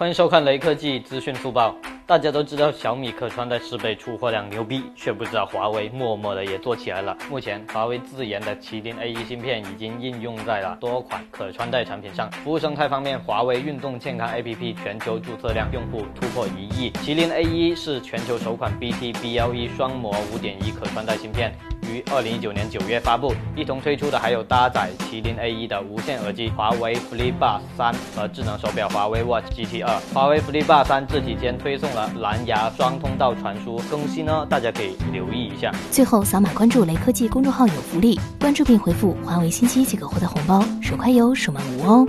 欢迎收看雷科技资讯速报。大家都知道小米可穿戴设备出货量牛逼，却不知道华为默默的也做起来了。目前，华为自研的麒麟 A1 芯片已经应用在了多款可穿戴产品上。服务生态方面，华为运动健康 APP 全球注册量用户突破一亿。麒麟 A1 是全球首款 BT BLE 双模5.1可穿戴芯片。于二零一九年九月发布，一同推出的还有搭载麒麟 A1 的无线耳机华为 FreeBuds 三和智能手表华为 Watch GT 二。华为 FreeBuds 三这几天推送了蓝牙双通道传输更新呢，大家可以留意一下。最后扫码关注雷科技公众号有福利，关注并回复华为信息即可获得红包，手快有，手慢无哦。